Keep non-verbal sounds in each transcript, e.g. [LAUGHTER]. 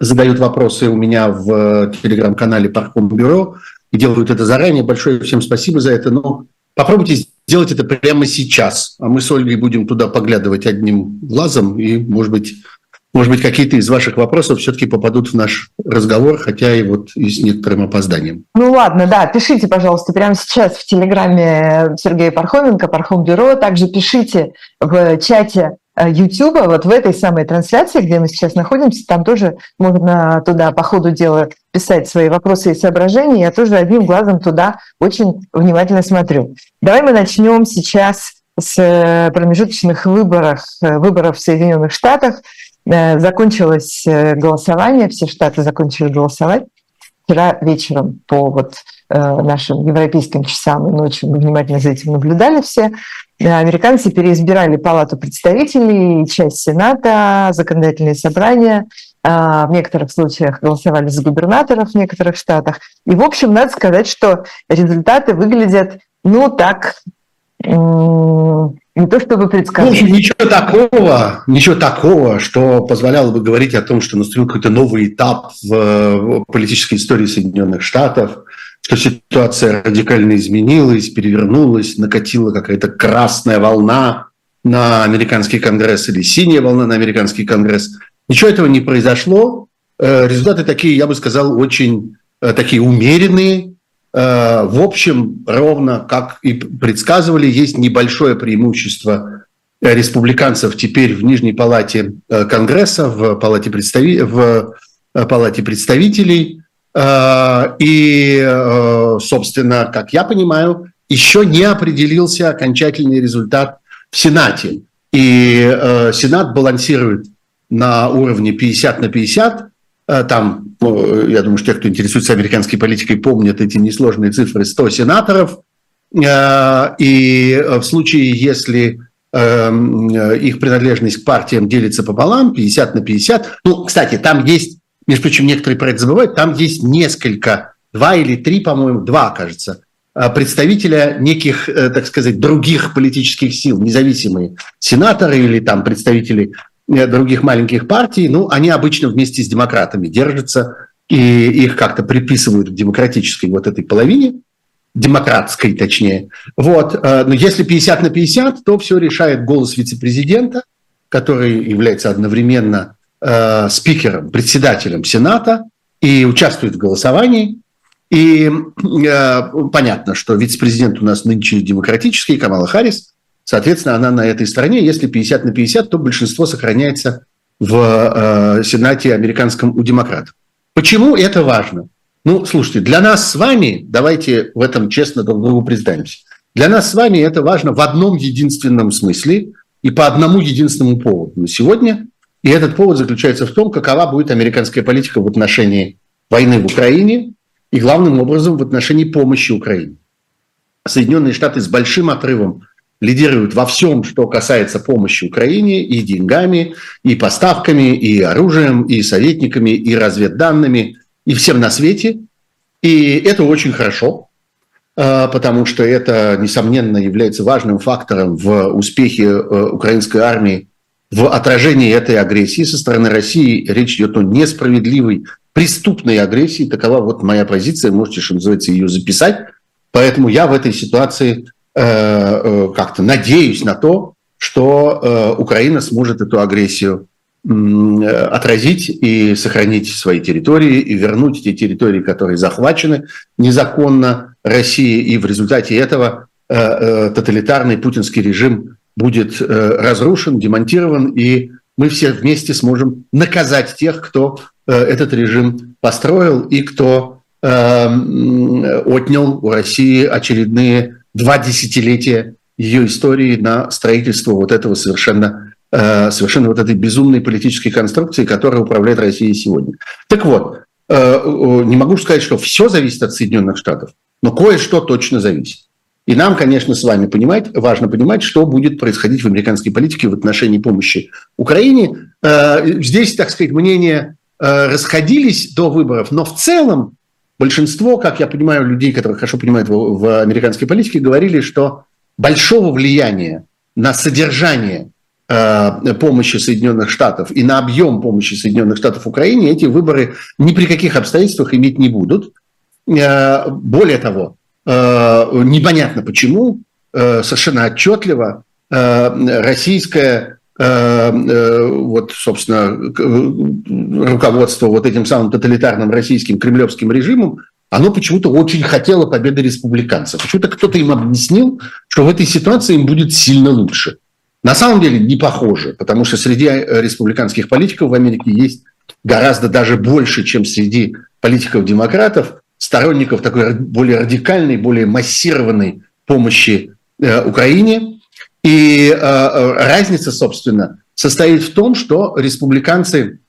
задают вопросы у меня в телеграм-канале Парком Бюро и делают это заранее. Большое всем спасибо за это. Но попробуйте сделать это прямо сейчас. А мы с Ольгой будем туда поглядывать одним глазом и, может быть, может быть, какие-то из ваших вопросов все-таки попадут в наш разговор, хотя и вот и с некоторым опозданием. Ну ладно, да, пишите, пожалуйста, прямо сейчас в телеграме Сергея Пархоменко, Пархом Бюро. Также пишите в чате YouTube, вот в этой самой трансляции, где мы сейчас находимся, там тоже можно туда по ходу дела писать свои вопросы и соображения. Я тоже одним глазом туда очень внимательно смотрю. Давай мы начнем сейчас с промежуточных выборов, выборов в Соединенных Штатах. Э, закончилось э, голосование, все штаты закончили голосовать вчера вечером по вот э, нашим европейским часам и ночью мы внимательно за этим наблюдали все. Американцы переизбирали Палату представителей, часть Сената, законодательные собрания. В некоторых случаях голосовали за губернаторов в некоторых штатах. И, в общем, надо сказать, что результаты выглядят, ну, так, не то чтобы предсказать. Ну, ничего такого, ничего такого, что позволяло бы говорить о том, что наступил какой-то новый этап в политической истории Соединенных Штатов, что ситуация радикально изменилась, перевернулась, накатила какая-то красная волна на американский конгресс или синяя волна на американский конгресс. Ничего этого не произошло. Э, результаты такие, я бы сказал, очень э, такие умеренные, Э, в общем, ровно как и предсказывали, есть небольшое преимущество республиканцев теперь в Нижней палате Конгресса, в палате, представи... в палате представителей. И, собственно, как я понимаю, еще не определился окончательный результат в Сенате. И Сенат балансирует на уровне 50 на 50, Э, там, ну, я думаю, что те, кто интересуется американской политикой, помнят эти несложные цифры 100 сенаторов. Э, и в случае, если эм, их принадлежность к партиям делится пополам, 50 на 50. Ну, кстати, там есть, между прочим, некоторые про это забывают, там есть несколько, два или три, по-моему, два, кажется, э, представителя неких, так сказать, других политических сил, независимые сенаторы или там представители Э, других маленьких партий, ну, они обычно вместе с демократами держатся, и их как-то приписывают к демократической вот этой половине, демократской точнее. Вот. Э, но если 50 на 50, то все решает голос вице-президента, который является одновременно э, спикером, председателем Сената и участвует в голосовании. И э, понятно, что вице-президент у нас нынче демократический, Камала Харрис, Соответственно, она на этой стороне. Если 50 на 50, то большинство сохраняется в э, Сенате американском у демократов. Почему это важно? Ну, слушайте, для нас с вами, давайте в этом честно друг другу признаемся, для нас с вами это важно в одном единственном смысле и по одному единственному поводу сегодня. И этот повод заключается в том, какова будет американская политика в отношении войны в Украине и главным образом в отношении помощи Украине. Соединенные Штаты с большим отрывом лидируют во всем, что касается помощи Украине и деньгами, и поставками, и оружием, и советниками, и разведданными, и всем на свете. И это очень хорошо, а, потому что это, несомненно, является важным фактором в успехе э, украинской армии в отражении этой агрессии со стороны России. Речь идет о несправедливой, преступной агрессии. Такова вот моя позиция, можете, что называется, ее записать. Поэтому я в этой ситуации Э, э, как-то надеюсь на то, что э, Украина сможет эту агрессию отразить и сохранить свои территории и вернуть те территории, которые захвачены незаконно Россией. И в результате этого тоталитарный путинский режим будет разрушен, демонтирован, и мы все вместе сможем наказать тех, кто этот режим построил и кто отнял у России очередные два десятилетия ее истории на строительство вот этого совершенно, э, совершенно вот этой безумной политической конструкции, которая управляет Россией сегодня. Так вот, э, не могу сказать, что все зависит от Соединенных Штатов, но кое-что точно зависит. И нам, конечно, с вами понимать, важно понимать, что будет происходить в американской политике в отношении помощи Украине. Э, здесь, так сказать, мнения расходились до выборов, но в целом большинство, как я понимаю, людей, которые хорошо понимают в, американской политике, говорили, что большого влияния на содержание помощи Соединенных Штатов и на объем помощи Соединенных Штатов Украине, эти выборы ни при каких обстоятельствах иметь не будут. Более того, непонятно почему, совершенно отчетливо российская вот, собственно, руководство вот этим самым тоталитарным российским кремлевским режимом оно почему-то очень хотело победы республиканцев. Почему-то кто-то им объяснил, что в этой ситуации им будет сильно лучше. На самом деле не похоже, потому что среди э, республиканских политиков в Америке есть гораздо даже больше, чем среди политиков-демократов, сторонников такой более радикальной, более массированной помощи э, Украине. И э, э разница, собственно, состоит в том, что республиканцы,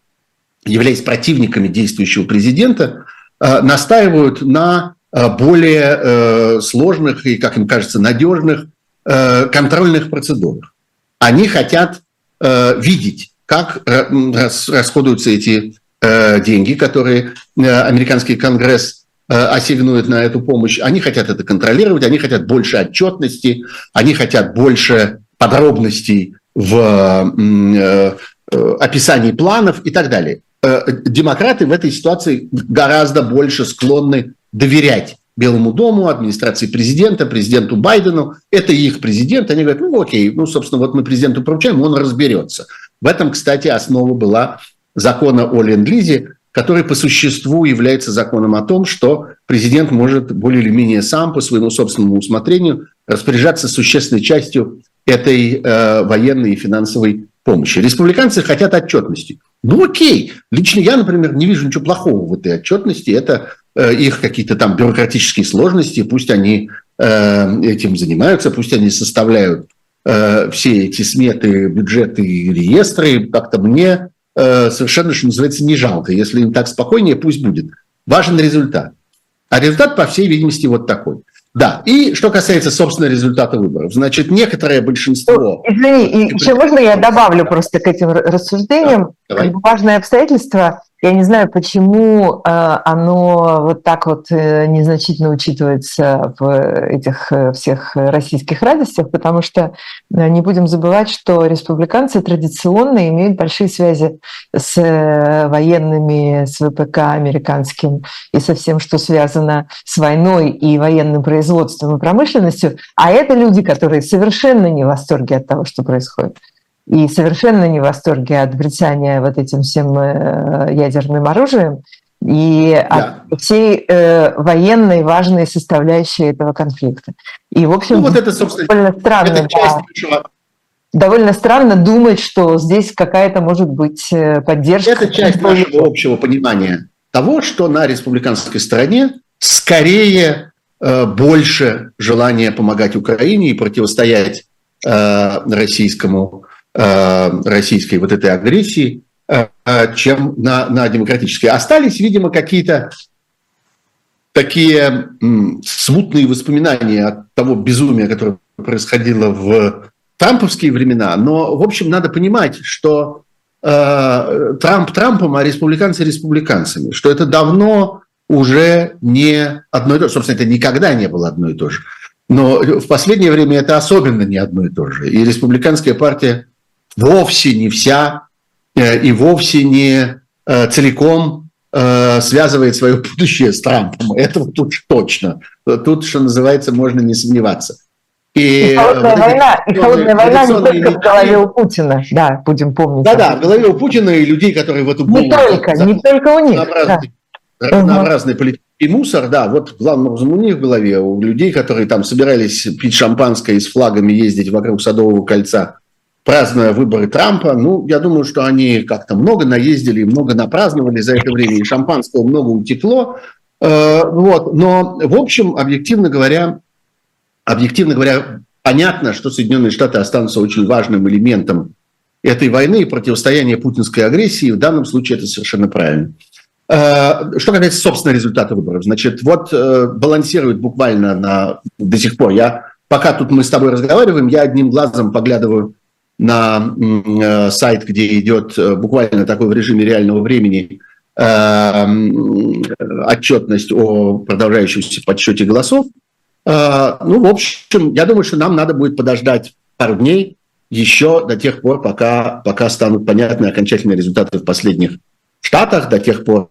являясь противниками действующего президента, Э, настаивают на э, более э, сложных и, как им кажется, надежных контрольных процедурах. Они хотят видеть, как расходуются эти деньги, которые американский конгресс ассигнует на эту помощь. Они хотят это контролировать, они хотят больше отчетности, они хотят больше подробностей в описании планов и так далее. Э, демократы в этой ситуации гораздо больше склонны доверять Белому дому, администрации президента, президенту Байдену. Это их президент. Они говорят, ну окей, ну, собственно, вот мы президенту поручаем, он разберется. В этом, кстати, основа была закона о ленд-лизе, который по существу является законом о том, что президент может более или менее сам по своему собственному усмотрению распоряжаться существенной частью этой э, военной и финансовой помощи. Республиканцы хотят отчетности. Ну окей, лично я, например, не вижу ничего плохого в этой отчетности. Это э, их какие-то там бюрократические сложности, пусть они э, этим занимаются, пусть они составляют э, все эти сметы, бюджеты и реестры. Как-то мне э, совершенно, что называется, не жалко. Если им так спокойнее, пусть будет. Важен результат. А результат, по всей видимости, вот такой. Да, и что касается, собственно, результата выборов. Значит, некоторое большинство... Извини, и еще можно я добавлю просто к этим рассуждениям? Да, Важное обстоятельство я не знаю, почему э, оно вот так вот э, незначительно учитывается в этих э, всех российских радостях, потому что не будем забывать, что республиканцы традиционно имеют большие связи с военными, с ВПК американским и со всем, что связано с войной и военным производством и промышленностью. А это люди, которые совершенно не в восторге от того, что происходит и совершенно не в восторге от брецания вот этим всем э, ядерным оружием и да. от всей э, военной важной составляющей этого конфликта. И, в общем, ну, вот это, собственно, довольно странно, это да, довольно странно думать, что здесь какая-то может быть э, поддержка. Это часть нашего общего понимания того, что на республиканской стороне скорее э, больше желания помогать Украине и противостоять э, российскому российской вот этой агрессии, э, чем на, на демократической. Остались, видимо, какие-то такие смутные воспоминания от того безумия, которое происходило в трамповские времена. Но, в общем, надо понимать, что э, Трамп Трампом, а республиканцы республиканцами, что это давно уже не одно и то же. Собственно, это никогда не было одно и то же. Но в последнее время это особенно не одно и то же. И республиканская партия вовсе не вся э, и вовсе не э, целиком э, связывает свое [LAUGHS] будущее с Трампом. Этого тут точно. Тут, что называется, можно не сомневаться. И, и холодная вот война, и холодная война не только в голове у Путина, да, будем помнить. Да-да, в голове у Путина и людей, которые в эту Не только, не только у них. Разнообразный, да. разнообразный политический мусор, да, вот главным образом у них в голове, у людей, которые там собирались пить шампанское и с флагами ездить вокруг Садового кольца празднуя выборы Трампа. Ну, я думаю, что они как-то много наездили, много напраздновали за это время, и шампанского много утекло. Э, вот. Но, в общем, объективно говоря, объективно говоря, понятно, что Соединенные Штаты останутся очень важным элементом этой войны и противостояния путинской агрессии. В данном случае это совершенно правильно. Э, что касается, собственно, результата выборов. Значит, вот э, балансирует буквально на, до сих пор. Я, пока тут мы с тобой разговариваем, я одним глазом поглядываю на э, сайт, где идет э, буквально такой в режиме реального времени э, отчетность о продолжающемся подсчете голосов. Ну, в общем, я думаю, что нам надо будет подождать пару дней, еще до тех пор, пока, пока станут понятны окончательные результаты в последних штатах, до тех пор,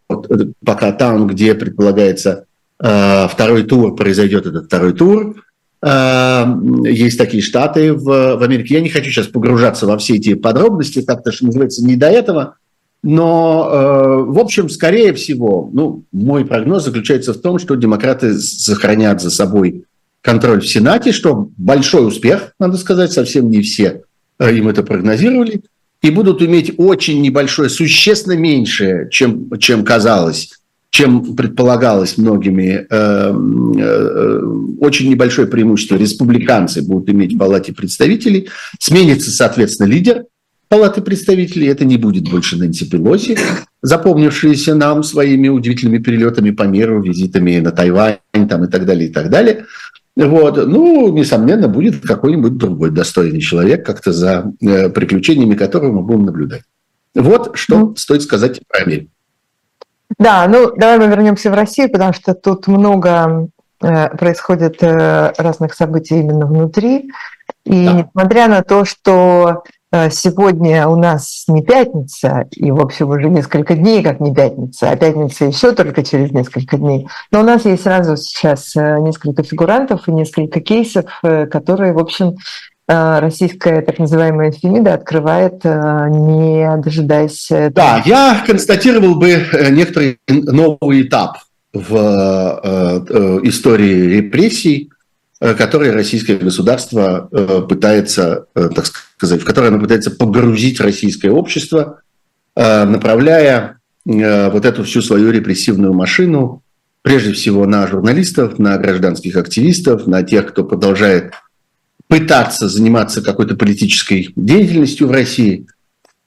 пока там, где предполагается второй тур, произойдет этот второй тур. Э, есть такие штаты в, в Америке. Я не хочу сейчас погружаться во все эти подробности, как-то, что называется, не до этого. Но, э, в общем, скорее всего, ну, мой прогноз заключается в том, что демократы сохранят за собой контроль в Сенате, что большой успех, надо сказать, совсем не все э, им это прогнозировали, и будут иметь очень небольшое, существенно меньшее, чем, чем казалось, чем предполагалось многими, э, э, очень небольшое преимущество республиканцы будут иметь в Палате представителей. Сменится, соответственно, лидер Палаты представителей. Это не будет больше Нэнси Пелоси, запомнившаяся нам своими удивительными перелетами по миру, визитами на Тайвань там, и так далее, и так далее. Вот. Ну, несомненно, будет какой-нибудь другой достойный человек, как-то за э, приключениями которого мы будем наблюдать. Вот что mm. стоит сказать про Америку. Да, ну давай мы вернемся в Россию, потому что тут много э, происходит э, разных событий именно внутри. И да. несмотря на то, что Э, сегодня у нас не пятница, и, в общем, уже несколько дней как не пятница, а пятница еще только через несколько дней. Но у нас есть сразу сейчас несколько фигурантов и несколько кейсов, которые, в общем, российская так называемая Фемида открывает, не дожидаясь... Да, я констатировал бы некоторый новый этап в истории репрессий, Э, которые российское государство э, пытается, э, так сказать, в которые оно пытается погрузить российское общество, направляя вот эту всю свою репрессивную машину, прежде всего на журналистов, на гражданских активистов, на тех, кто продолжает пытаться заниматься какой-то политической деятельностью в России.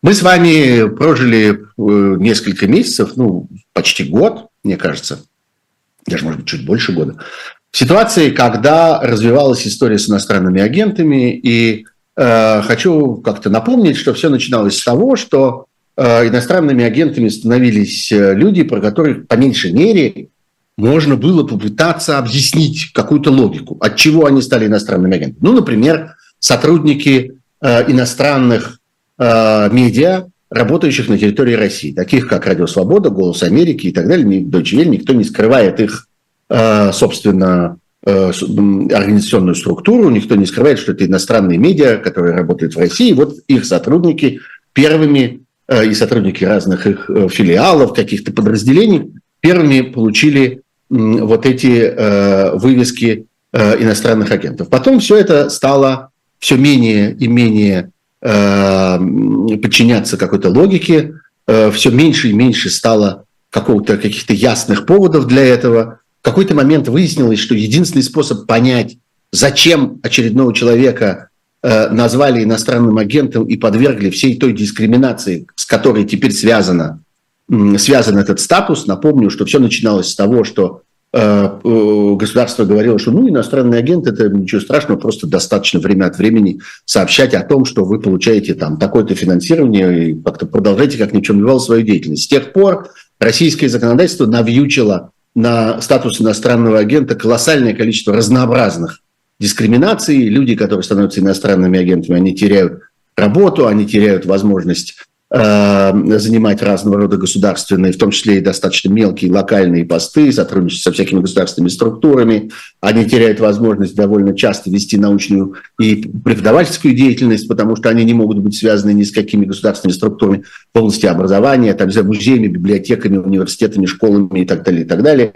Мы с вами прожили несколько месяцев, ну, почти год, мне кажется, даже, может быть, чуть больше года, в ситуации, когда развивалась история с иностранными агентами, и э, хочу как-то напомнить, что все начиналось с того, что э, иностранными агентами становились э, люди, про которых по меньшей мере можно было попытаться объяснить какую-то логику, от чего они стали иностранными агентами. Ну, например, сотрудники э, иностранных э, медиа, работающих на территории России, таких как Радио Свобода, Голос Америки и так далее, Deutsche Welle, никто не скрывает их Э, собственно, э, организационную структуру, никто не скрывает, что это иностранные медиа, которые работают в России. Вот их сотрудники первыми э, и сотрудники разных их филиалов, каких-то подразделений, первыми получили вот эти вывески иностранных агентов. Потом все это стало все менее и менее подчиняться какой-то логике, все меньше и меньше стало какого-то каких-то ясных поводов для этого в какой-то момент выяснилось, что единственный способ понять, зачем очередного человека э, назвали иностранным агентом и подвергли всей той дискриминации, с которой теперь связано, э, связан этот статус. Напомню, что все начиналось с того, что э, э, государство говорило, что ну, иностранный агент – это ничего страшного, просто достаточно время от времени сообщать о том, что вы получаете там такое-то финансирование и как-то продолжайте, как ни в чем не бывало, свою деятельность. С тех пор российское законодательство навьючило на статус иностранного агента колоссальное количество разнообразных дискриминаций. Люди, которые становятся иностранными агентами, они теряют работу, они теряют возможность Э, занимать разного рода государственные, в том числе и достаточно мелкие локальные посты, сотрудничать со всякими государственными структурами. Они теряют возможность довольно часто вести научную и преподавательскую деятельность, потому что они не могут быть связаны ни с какими государственными структурами области образования, там, за музеями, библиотеками, университетами, школами и так далее, и так далее.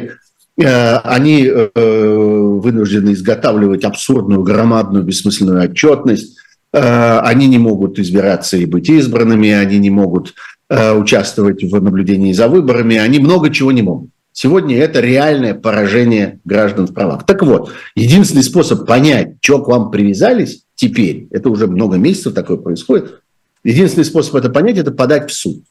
Э, они э, вынуждены изготавливать абсурдную, громадную, бессмысленную отчетность, Э, они не могут избираться и быть избранными, они не могут э, участвовать в наблюдении за выборами, они много чего не могут. Сегодня это реальное поражение граждан в правах. Так вот, единственный способ понять, что к вам привязались теперь, это уже много месяцев такое происходит, единственный способ это понять, это подать в суд.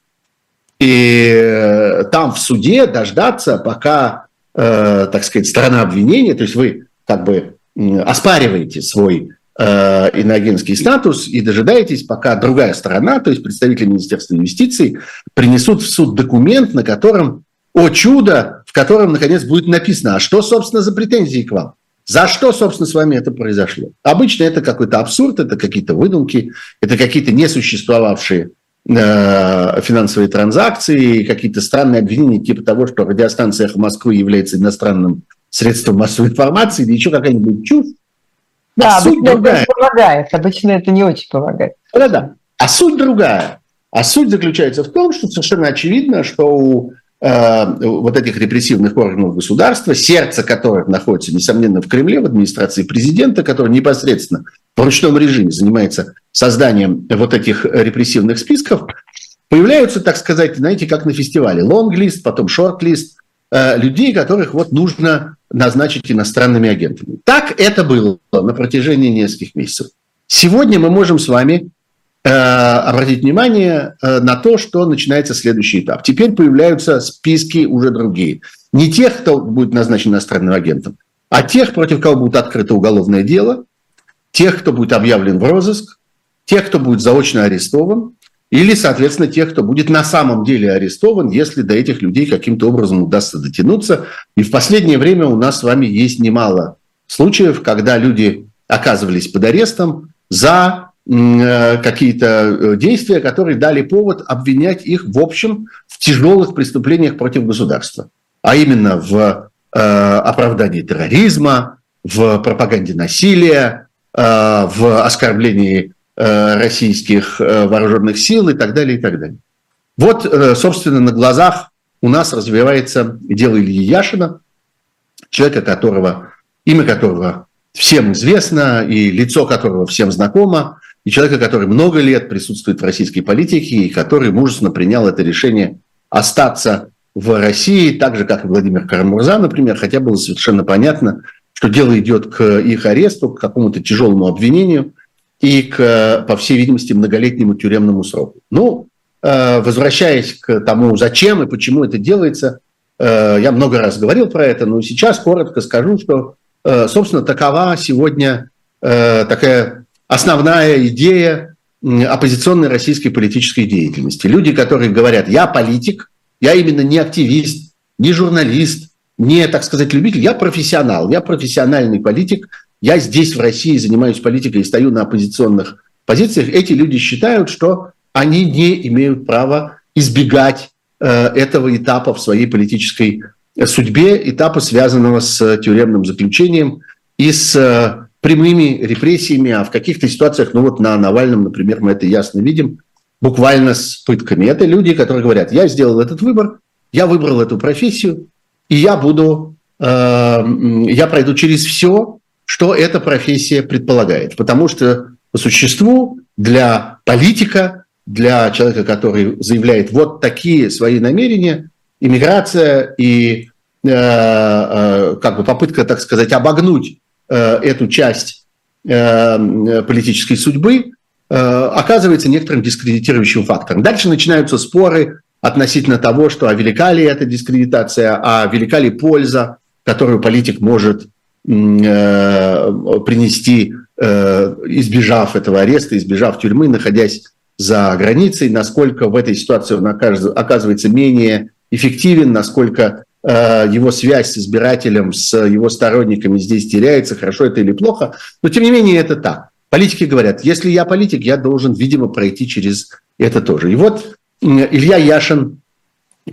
И э, там в суде дождаться, пока, э, так сказать, сторона обвинения, то есть вы как бы оспариваете свой Э, иноагентский статус и дожидаетесь, пока другая сторона, то есть представители Министерства инвестиций, принесут в суд документ, на котором, о чудо, в котором, наконец, будет написано, а что, собственно, за претензии к вам? За что, собственно, с вами это произошло? Обычно это какой-то абсурд, это какие-то выдумки, это какие-то несуществовавшие э, финансовые транзакции, какие-то странные обвинения типа того, что радиостанция «Эхо Москвы» является иностранным средством массовой информации или еще какая-нибудь чушь. Да, а обычно это помогает, обычно это не очень помогает. Да-да. А суть другая. А суть заключается в том, что совершенно очевидно, что у э, вот этих репрессивных органов государства, сердце которых находится, несомненно, в Кремле, в администрации президента, который непосредственно в ручном режиме занимается созданием вот этих репрессивных списков, появляются, так сказать, знаете, как на фестивале, лонг-лист, потом шорт-лист э, людей, которых вот нужно назначить иностранными агентами. Так это было на протяжении нескольких месяцев. Сегодня мы можем с вами э, обратить внимание э, на то, что начинается следующий этап. Теперь появляются списки уже другие. Не тех, кто будет назначен иностранным агентом, а тех, против кого будет открыто уголовное дело, тех, кто будет объявлен в розыск, тех, кто будет заочно арестован, или, соответственно, тех, кто будет на самом деле арестован, если до этих людей каким-то образом удастся дотянуться. И в последнее время у нас с вами есть немало случаев, когда люди оказывались под арестом за э, какие-то э, действия, которые дали повод обвинять их в общем в тяжелых преступлениях против государства, а именно в э, оправдании терроризма, в пропаганде насилия, в оскорблении Э, российских э, вооруженных сил и так далее, и так далее. Вот, э, собственно, на глазах у нас развивается дело Ильи Яшина, человека, которого, имя которого всем известно, и лицо которого всем знакомо, и человека, который много лет присутствует в российской политике, и который мужественно принял это решение остаться в России, так же, как и Владимир Карамурза, например, хотя было совершенно понятно, что дело идет к их аресту, к какому-то тяжелому обвинению – и к, по всей видимости, многолетнему тюремному сроку. Ну, э, возвращаясь к тому, зачем и почему это делается, э, я много раз говорил про это, но сейчас коротко скажу, что, э, собственно, такова сегодня такая основная идея оппозиционной российской политической деятельности. Люди, которые говорят, я политик, я именно не активист, не журналист, не, так сказать, любитель, я профессионал, я профессиональный политик, я здесь, в России, занимаюсь политикой и стою на оппозиционных позициях, эти люди считают, что они не имеют права избегать э, этого этапа в своей политической судьбе, этапа, связанного с тюремным заключением и с э, прямыми репрессиями, а в каких-то ситуациях, ну вот на Навальном, например, мы это ясно видим, буквально с пытками. Это люди, которые говорят, я сделал этот выбор, я выбрал эту профессию, и я буду, э, я пройду через все, что эта профессия предполагает. Потому что по существу для политика, для человека, который заявляет вот такие свои намерения, иммиграция и э, э, как бы попытка, так сказать, обогнуть э, эту часть э, политической судьбы э, оказывается некоторым дискредитирующим фактором. Дальше начинаются споры относительно того, что а велика ли эта дискредитация, а велика ли польза, которую политик может принести, э, избежав этого ареста, избежав тюрьмы, находясь за границей, насколько в этой ситуации он оказывается менее эффективен, насколько э, его связь с избирателем, с его сторонниками здесь теряется, хорошо это или плохо. Но тем не менее это так. Политики говорят, если я политик, я должен, видимо, пройти через это тоже. И вот Илья Яшин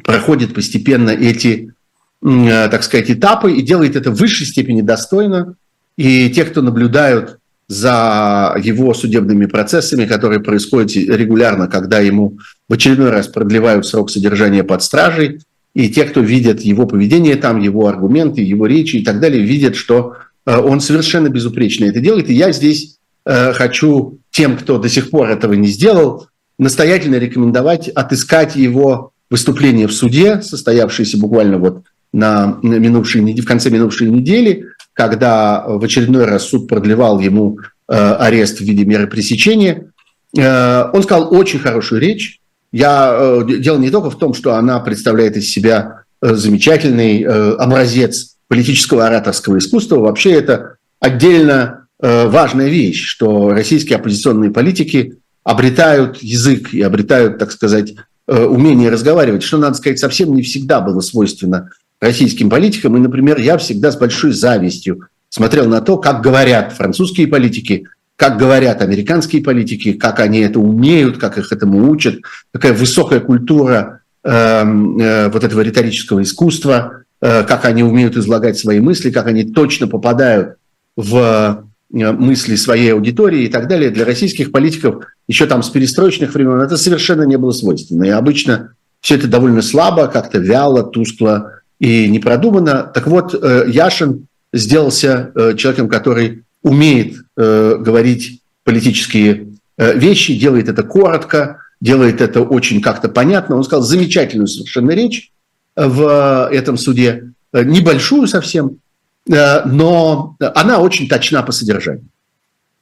проходит постепенно эти Э, так сказать, этапы и делает это в высшей степени достойно. И те, кто наблюдают за его судебными процессами, которые происходят регулярно, когда ему в очередной раз продлевают срок содержания под стражей, и те, кто видят его поведение там, его аргументы, его речи и так далее, видят, что э, он совершенно безупречно это делает. И я здесь э, хочу тем, кто до сих пор этого не сделал, настоятельно рекомендовать отыскать его выступление в суде, состоявшееся буквально вот на минувшей, в конце минувшей недели, когда в очередной раз суд продлевал ему э, арест в виде меры пресечения. Э, он сказал очень хорошую речь. Я, э, дело не только в том, что она представляет из себя замечательный образец политического ораторского искусства. Вообще это отдельно важная вещь, что российские оппозиционные политики обретают язык и обретают, так сказать, умение разговаривать, что, надо сказать, совсем не всегда было свойственно российским политикам. И, например, я всегда с большой завистью смотрел на то, как говорят французские политики, как говорят американские политики, как они это умеют, как их этому учат, какая высокая культура э, э, вот этого риторического искусства, э, как они умеют излагать свои мысли, как они точно попадают в э, мысли своей аудитории и так далее. Для российских политиков еще там с перестроечных времен это совершенно не было свойственно. И обычно все это довольно слабо, как-то вяло, тускло и не продумано. Так вот, э, Яшин сделался э, человеком, который умеет э, говорить политические вещи, делает это коротко, делает это очень как-то понятно. Он сказал замечательную совершенно речь в этом суде, небольшую совсем, но она очень точна по содержанию.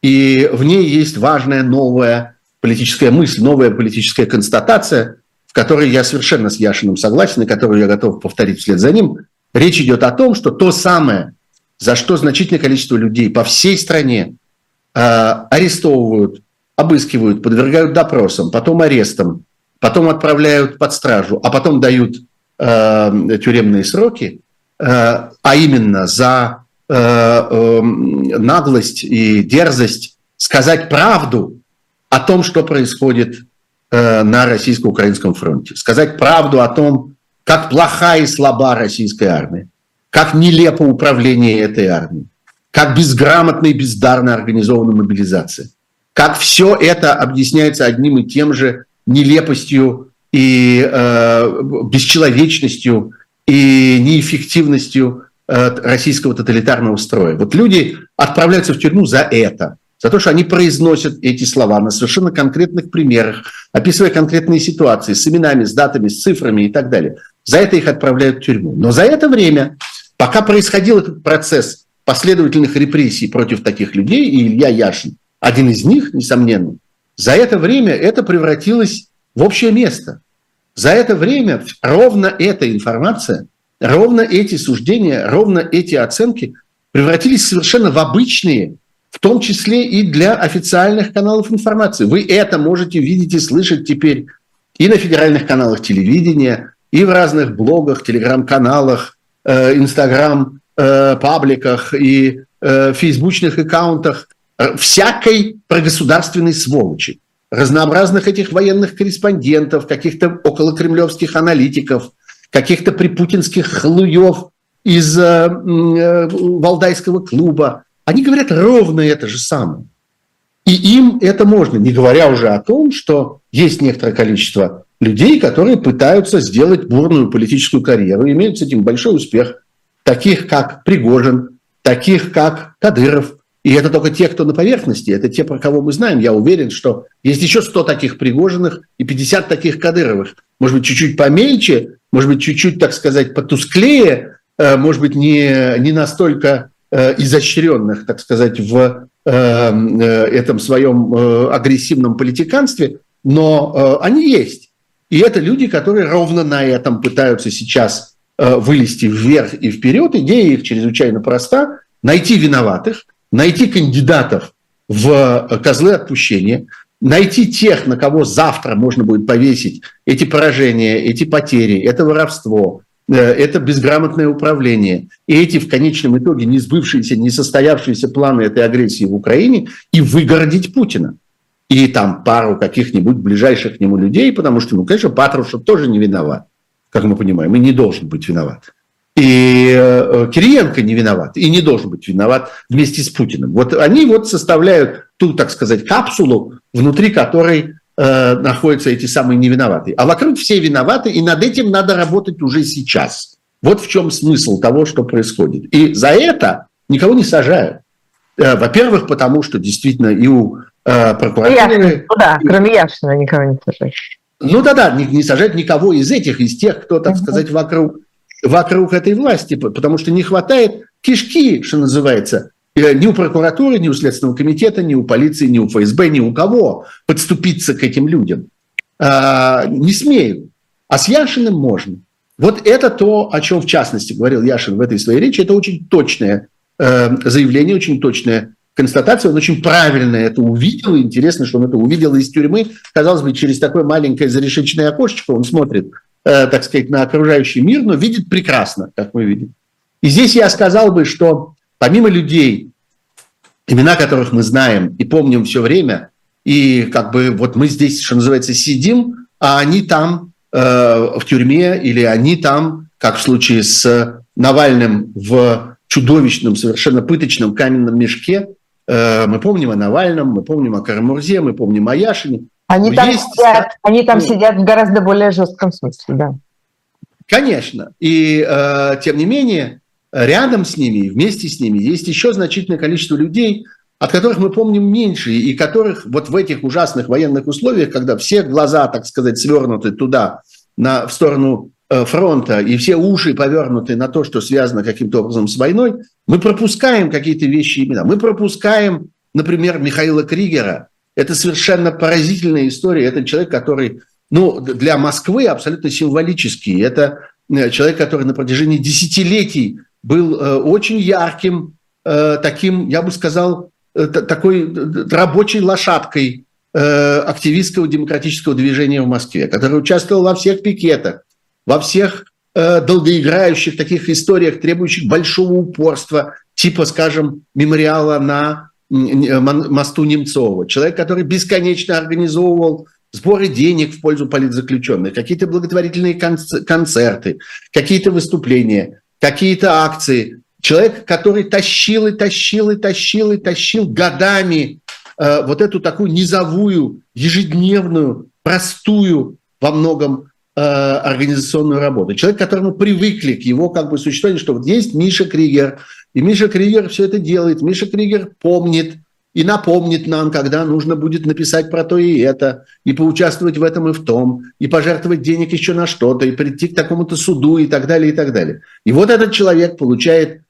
И в ней есть важная новая политическая мысль, новая политическая констатация, в которой я совершенно с Яшиным согласен и которую я готов повторить вслед за ним. Речь идет о том, что то самое, за что значительное количество людей по всей стране э, арестовывают, обыскивают, подвергают допросам, потом арестам, потом отправляют под стражу, а потом дают э, тюремные сроки, э, а именно за э, э, наглость и дерзость сказать правду о том, что происходит на российско-украинском фронте. Сказать правду о том, как плоха и слаба российская армия, как нелепо управление этой армией, как безграмотно и бездарно организована мобилизация, как все это объясняется одним и тем же нелепостью и э, бесчеловечностью и неэффективностью э, российского тоталитарного строя. Вот люди отправляются в тюрьму за это – за то, что они произносят эти слова на совершенно конкретных примерах, описывая конкретные ситуации с именами, с датами, с цифрами и так далее. За это их отправляют в тюрьму. Но за это время, пока происходил этот процесс последовательных репрессий против таких людей, и Илья Яшин, один из них, несомненно, за это время это превратилось в общее место. За это время ровно эта информация, ровно эти суждения, ровно эти оценки превратились совершенно в обычные в том числе и для официальных каналов информации. Вы это можете видеть и слышать теперь и на федеральных каналах телевидения, и в разных блогах, телеграм-каналах, э, инстаграм-пабликах э, и э, фейсбучных аккаунтах всякой прогосударственной сволочи, разнообразных этих военных корреспондентов, каких-то околокремлевских аналитиков, каких-то припутинских хлуев из Валдайского клуба, они говорят ровно это же самое. И им это можно, не говоря уже о том, что есть некоторое количество людей, которые пытаются сделать бурную политическую карьеру, имеют с этим большой успех, таких как Пригожин, таких как Кадыров. И это только те, кто на поверхности, это те, про кого мы знаем. Я уверен, что есть еще 100 таких Пригожиных и 50 таких Кадыровых. Может быть, чуть-чуть помельче, может быть, чуть-чуть, так сказать, потусклее, э, может быть, не, не настолько изощренных, так сказать, в э, э, этом своем агрессивном политиканстве, но они есть. И это люди, которые ровно на этом пытаются сейчас вылезти вверх и вперед. Идея их чрезвычайно проста. Найти виноватых, найти кандидатов в козлы отпущения, найти тех, на кого завтра можно будет повесить эти поражения, эти потери, это воровство, Э, это безграмотное управление. И эти в конечном итоге не сбывшиеся, не состоявшиеся планы этой агрессии в Украине и выгородить Путина. И там пару каких-нибудь ближайших к нему людей, потому что, ну, конечно, Патрушев тоже не виноват, как мы понимаем, и не должен быть виноват. И э, Кириенко не виноват, и не должен быть виноват вместе с Путиным. Вот они вот составляют ту, так сказать, капсулу, внутри которой э, находятся эти самые невиноватые. А вокруг все виноваты, и над этим надо работать уже сейчас. Вот в чем смысл того, что происходит. И за это никого не сажают. Э, во-первых, потому что действительно и у э, прокуратуры... Ну да, кроме Яшина никого не сажают. Ну да-да, не, не сажать никого из этих, из тех, кто, так сказать, вокруг, вокруг этой власти, потому что не хватает кишки, что называется, ни у прокуратуры, ни у Следственного комитета, ни у полиции, ни у ФСБ, ни у кого подступиться к этим людям а, не смеют. А с Яшиным можно. Вот это то, о чем в частности говорил Яшин в этой своей речи. Это очень точное э, заявление, очень точная констатация. Он очень правильно это увидел. Интересно, что он это увидел из тюрьмы. Казалось бы, через такое маленькое зарешечное окошечко он смотрит, э, так сказать, на окружающий мир, но видит прекрасно, как мы видим. И здесь я сказал бы, что помимо людей, имена которых мы знаем и помним все время, и как бы вот мы здесь, что называется, сидим, а они там э, в тюрьме или они там, как в случае с Навальным, в чудовищном, совершенно пыточном каменном мешке. Э, мы помним о Навальном, мы помним о Карамурзе, мы помним о Яшине. Они там, есть... сидят, они там ну, сидят в гораздо более жестком смысле, да. Конечно. И э, тем не менее, рядом с ними, вместе с ними есть еще значительное количество людей, от которых мы помним меньше, и которых вот в этих ужасных военных условиях, когда все глаза, так сказать, свернуты туда, на, в сторону э, фронта, и все уши повернуты на то, что связано каким-то образом с войной, мы пропускаем какие-то вещи имена. Мы пропускаем, например, Михаила Кригера. Это совершенно поразительная история. Это человек, который ну, для Москвы абсолютно символический. Это э, человек, который на протяжении десятилетий был э, очень ярким, э, таким, я бы сказал, такой рабочей лошадкой активистского демократического движения в Москве, который участвовал во всех пикетах, во всех долгоиграющих таких историях, требующих большого упорства, типа, скажем, мемориала на мосту Немцова. Человек, который бесконечно организовывал сборы денег в пользу политзаключенных, какие-то благотворительные концерты, какие-то выступления, какие-то акции. Человек, который тащил и тащил и тащил и тащил годами э, вот эту такую низовую, ежедневную, простую во многом э, организационную работу. Человек, к которому привыкли к его как бы существованию, что вот есть Миша Кригер, и Миша Кригер все это делает, Миша Кригер помнит, и напомнит нам, когда нужно будет написать про то и это, и поучаствовать в этом и в том, и пожертвовать денег еще на что-то, и прийти к такому-то суду и так далее, и так далее. И вот этот человек получает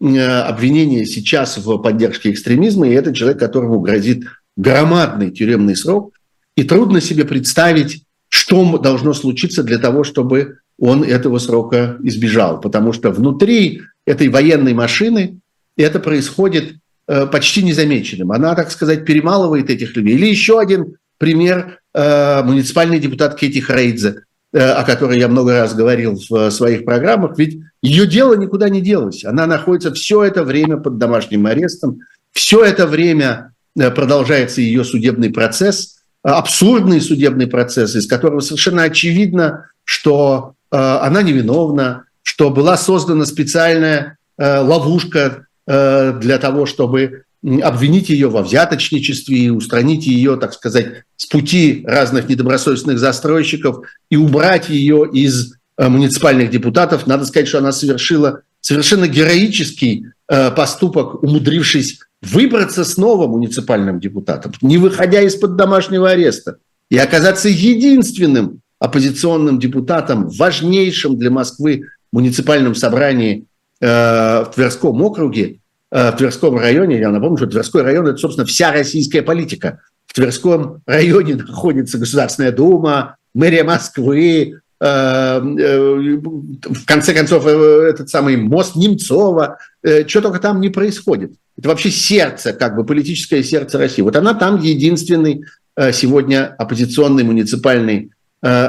э, обвинение сейчас в поддержке экстремизма, и это человек, которому грозит громадный тюремный срок, и трудно себе представить, что должно случиться для того, чтобы он этого срока избежал. Потому что внутри этой военной машины это происходит почти незамеченным. Она, так сказать, перемалывает этих людей. Или еще один пример э, муниципальный депутат Кети Харейдзе, э, о которой я много раз говорил в своих программах, ведь ее дело никуда не делось. Она находится все это время под домашним арестом, все это время продолжается ее судебный процесс, абсурдный судебный процесс, из которого совершенно очевидно, что она невиновна, что была создана специальная ловушка Э, для того, чтобы обвинить ее во взяточничестве и устранить ее, так сказать, с пути разных недобросовестных застройщиков и убрать ее из э, муниципальных депутатов. Надо сказать, что она совершила совершенно героический э, поступок, умудрившись выбраться снова муниципальным депутатом, не выходя из-под домашнего ареста, и оказаться единственным оппозиционным депутатом в важнейшем для Москвы муниципальном собрании Э, в Тверском округе, э, в Тверском районе, я напомню, что Тверской район – это, собственно, вся российская политика. В Тверском районе находится Государственная Дума, мэрия Москвы, э, в конце концов, этот самый мост Немцова, что только там не происходит. Это вообще сердце, как бы политическое сердце России. Вот она там единственный сегодня оппозиционный муниципальный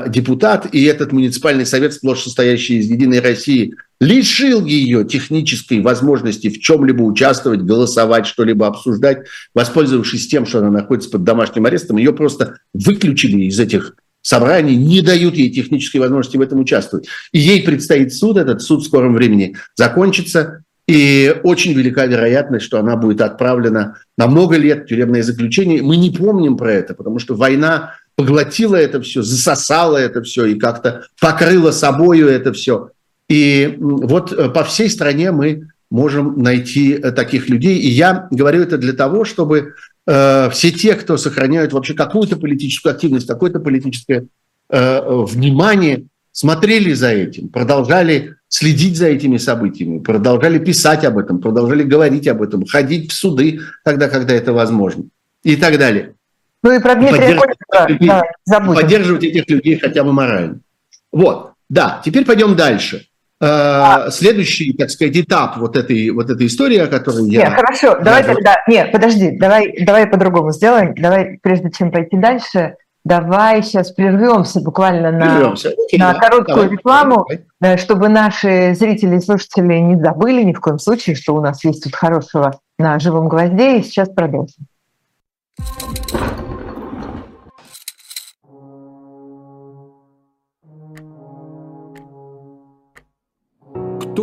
депутат, и этот муниципальный совет, сплошь состоящий из «Единой России», лишил ее технической возможности в чем-либо участвовать, голосовать, что-либо обсуждать, воспользовавшись тем, что она находится под домашним арестом, ее просто выключили из этих собраний, не дают ей технической возможности в этом участвовать. И ей предстоит суд, этот суд в скором времени закончится, и очень велика вероятность, что она будет отправлена на много лет в тюремное заключение. Мы не помним про это, потому что война поглотила это все, засосала это все и как-то покрыла собою это все. И вот э, по всей стране мы можем найти э, таких людей. И я говорю это для того, чтобы э, все те, кто сохраняют вообще какую-то политическую активность, какое-то политическое э, внимание, смотрели за этим, продолжали следить за этими событиями, продолжали писать об этом, продолжали говорить об этом, ходить в суды тогда, когда это возможно и так далее. Ну и про Дмитрия поддерживать, да, поддерживать этих людей хотя бы морально. Вот, да, теперь пойдем дальше. А. следующий, так сказать, этап вот этой, вот этой истории, о которой я... Нет, хорошо, давай тогда... Нет, подожди, давай, давай по-другому сделаем. Давай, прежде чем пойти дальше, Давай сейчас прервемся буквально на, прервемся. Окей, на короткую давай, рекламу, давай. Э, чтобы наши зрители и слушатели не забыли ни в коем случае, что у нас есть тут хорошего на живом гвозде, и сейчас продолжим.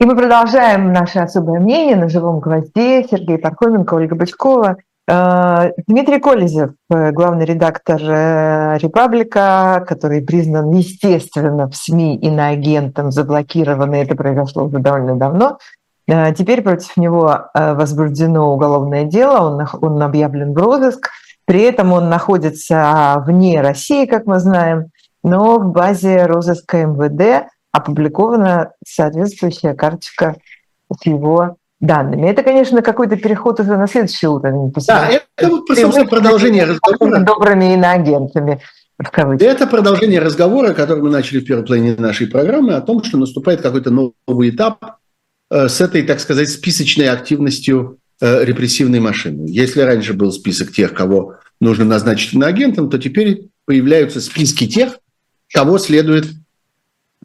И мы продолжаем наше особое мнение на живом гвозде. Сергей Пархоменко, Ольга Бычкова. Э, Дмитрий Колезев, э, главный редактор э, «Репаблика», который признан, естественно, в СМИ иноагентом, заблокированный, это произошло уже довольно давно. Теперь против него возбуждено уголовное дело, он, он объявлен в розыск. При этом он находится вне России, как мы знаем, но в базе розыска МВД опубликована соответствующая карточка с его данными. Это, конечно, какой-то переход уже на следующий уровень. Да, это вот, собственно, продолжение разговора. Добрыми иноагентами. Это продолжение разговора, который мы начали в первой половине нашей программы, о том, что наступает какой-то новый этап э, с этой, так сказать, списочной активностью э, репрессивной машины. Если раньше был список тех, кого нужно назначить иноагентом, то теперь появляются списки тех, кого следует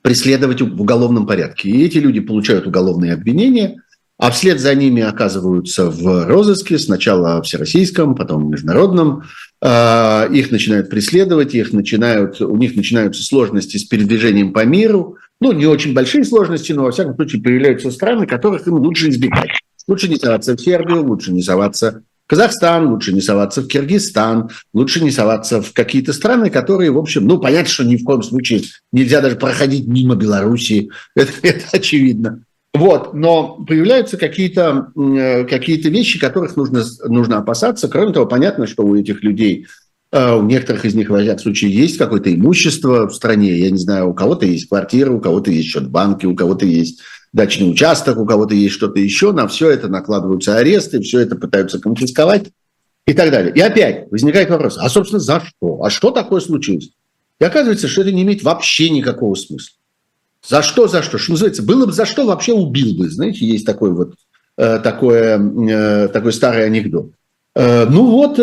преследовать в уголовном порядке. И эти люди получают уголовные обвинения, а вслед за ними оказываются в розыске, сначала всероссийском, потом международном. А, их начинают преследовать, их начинают, у них начинаются сложности с передвижением по миру. Ну, не очень большие сложности, но, во всяком случае, появляются страны, которых им лучше избегать. Лучше не соваться в Сербию, лучше не соваться Казахстан, лучше не соваться в Киргизстан, лучше не соваться в какие-то страны, которые, в общем, ну, понятно, что ни в коем случае нельзя даже проходить мимо Белоруссии, [LAUGHS] это, это очевидно. Вот, но появляются какие-то э, какие вещи, которых нужно, нужно опасаться. Кроме того, понятно, что у этих людей, э, у некоторых из них, во всяком случае, есть какое-то имущество в стране. Я не знаю, у кого-то есть квартира, у кого-то есть счет в банке, у кого-то есть дачный участок, у кого-то есть что-то еще, на все это накладываются аресты, все это пытаются конфисковать и так далее. И опять возникает вопрос, а, собственно, за что? А что такое случилось? И оказывается, что это не имеет вообще никакого смысла. За что, за что? Что называется, было бы за что, вообще убил бы. Знаете, есть такой вот э, такой, э, такой старый анекдот. Э, ну вот,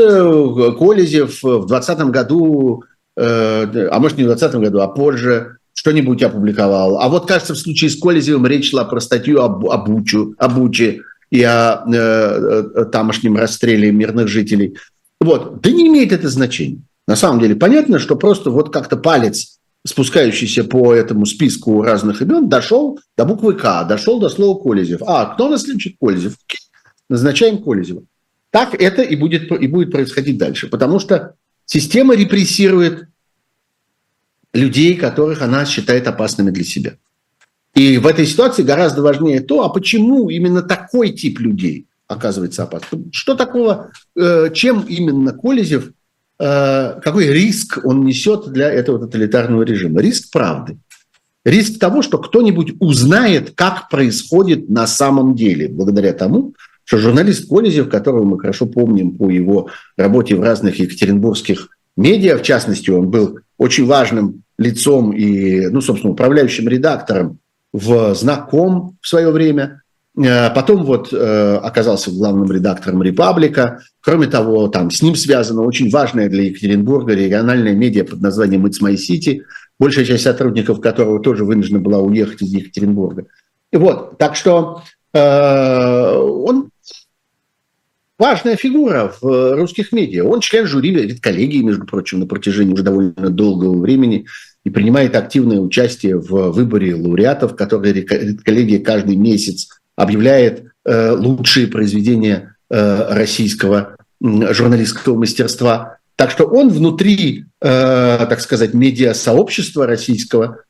Колезев в 2020 году, а может не в 2020 году, а позже, что-нибудь опубликовал. А вот, кажется, в случае с Колезевым речь шла про статью об, об, Учу, об Уче и о э, э, тамошнем расстреле мирных жителей. Вот. Да не имеет это значения. На самом деле понятно, что просто вот как-то палец, спускающийся по этому списку разных имен, дошел до буквы К, дошел до слова Колезев. А, кто нас лечит Колезев? Назначаем Колезева. Так это и будет, и будет происходить дальше. Потому что система репрессирует людей, которых она считает опасными для себя. И в этой ситуации гораздо важнее то, а почему именно такой тип людей оказывается опасным. Что такого, э, чем именно Колезев, э, какой риск он несет для этого тоталитарного режима? Риск правды. Риск того, что кто-нибудь узнает, как происходит на самом деле, благодаря тому, что журналист Колезев, которого мы хорошо помним по его работе в разных екатеринбургских медиа, в частности, он был очень важным лицом и, ну, собственно, управляющим редактором в «Знаком» в свое время. Э, потом вот э, оказался главным редактором «Репаблика». Кроме того, там с ним связана очень важная для Екатеринбурга региональная медиа под названием «It's My City», большая часть сотрудников которого тоже вынуждена была уехать из Екатеринбурга. И вот, так что э, он важная фигура в русских медиа. Он член жюри редколлегии, между прочим, на протяжении уже довольно долгого времени и принимает активное участие в выборе лауреатов, которые редколлегия каждый месяц объявляет э, лучшие произведения э, российского журналистского мастерства. Так что он внутри, э, так сказать, медиа-сообщества российского